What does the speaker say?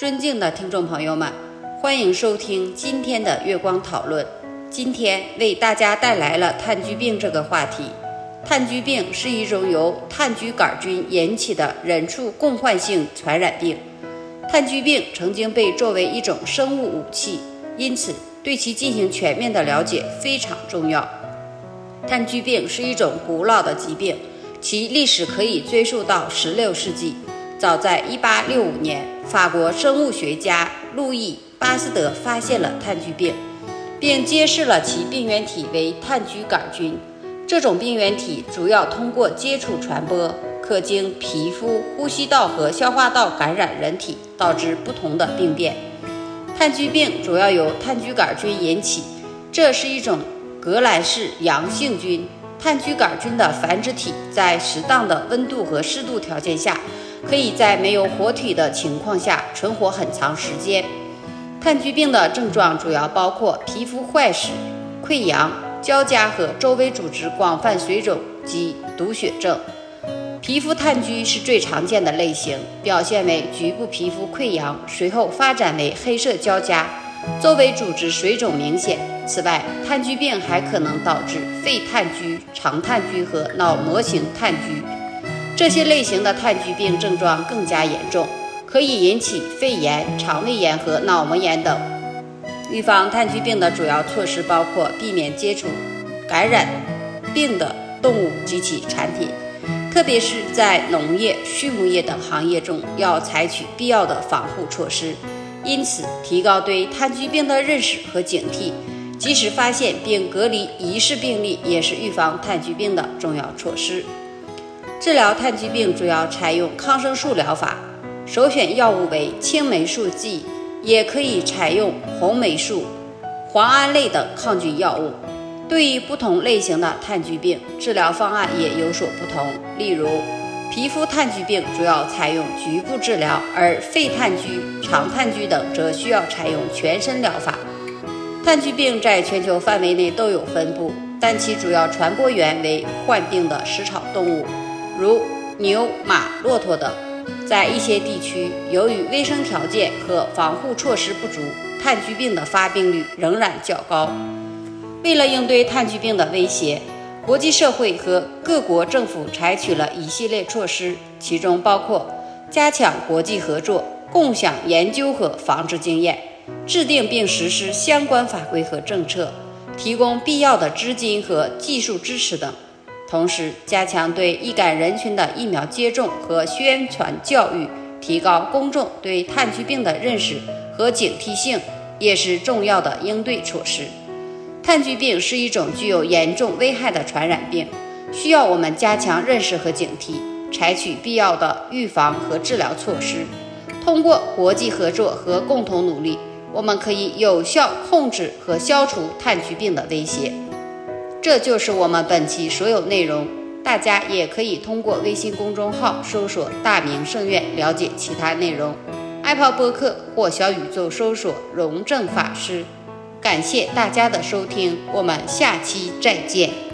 尊敬的听众朋友们，欢迎收听今天的月光讨论。今天为大家带来了炭疽病这个话题。炭疽病是一种由炭疽杆菌引起的人畜共患性传染病。炭疽病曾经被作为一种生物武器，因此对其进行全面的了解非常重要。炭疽病是一种古老的疾病，其历史可以追溯到16世纪。早在1865年，法国生物学家路易·巴斯德发现了炭疽病，并揭示了其病原体为炭疽杆菌。这种病原体主要通过接触传播，可经皮肤、呼吸道和消化道感染人体，导致不同的病变。炭疽病主要由炭疽杆菌引起，这是一种革兰氏阳性菌。炭疽杆菌的繁殖体在适当的温度和湿度条件下。可以在没有活体的情况下存活很长时间。炭疽病的症状主要包括皮肤坏死、溃疡、交痂和周围组织广泛水肿及毒血症。皮肤炭疽是最常见的类型，表现为局部皮肤溃疡，随后发展为黑色交痂，周围组织水肿明显。此外，炭疽病还可能导致肺炭疽、肠炭疽和脑膜型炭疽。这些类型的炭疽病症状更加严重，可以引起肺炎、肠胃炎和脑膜炎等。预防炭疽病的主要措施包括避免接触感染病的动物及其产品，特别是在农业、畜牧业等行业中，要采取必要的防护措施。因此，提高对炭疽病的认识和警惕，及时发现并隔离疑似病例，也是预防炭疽病的重要措施。治疗炭疽病主要采用抗生素疗法，首选药物为青霉素剂，也可以采用红霉素、磺胺类等抗菌药物。对于不同类型的炭疽病，治疗方案也有所不同。例如，皮肤炭疽病主要采用局部治疗，而肺炭疽、肠炭疽等则需要采用全身疗法。炭疽病在全球范围内都有分布，但其主要传播源为患病的食草动物。如牛、马、骆驼等，在一些地区，由于卫生条件和防护措施不足，炭疽病的发病率仍然较高。为了应对炭疽病的威胁，国际社会和各国政府采取了一系列措施，其中包括加强国际合作、共享研究和防治经验、制定并实施相关法规和政策、提供必要的资金和技术支持等。同时，加强对易感人群的疫苗接种和宣传教育，提高公众对炭疽病的认识和警惕性，也是重要的应对措施。炭疽病是一种具有严重危害的传染病，需要我们加强认识和警惕，采取必要的预防和治疗措施。通过国际合作和共同努力，我们可以有效控制和消除炭疽病的威胁。这就是我们本期所有内容，大家也可以通过微信公众号搜索“大明圣院”了解其他内容，Apple 播客或小宇宙搜索“荣正法师”。感谢大家的收听，我们下期再见。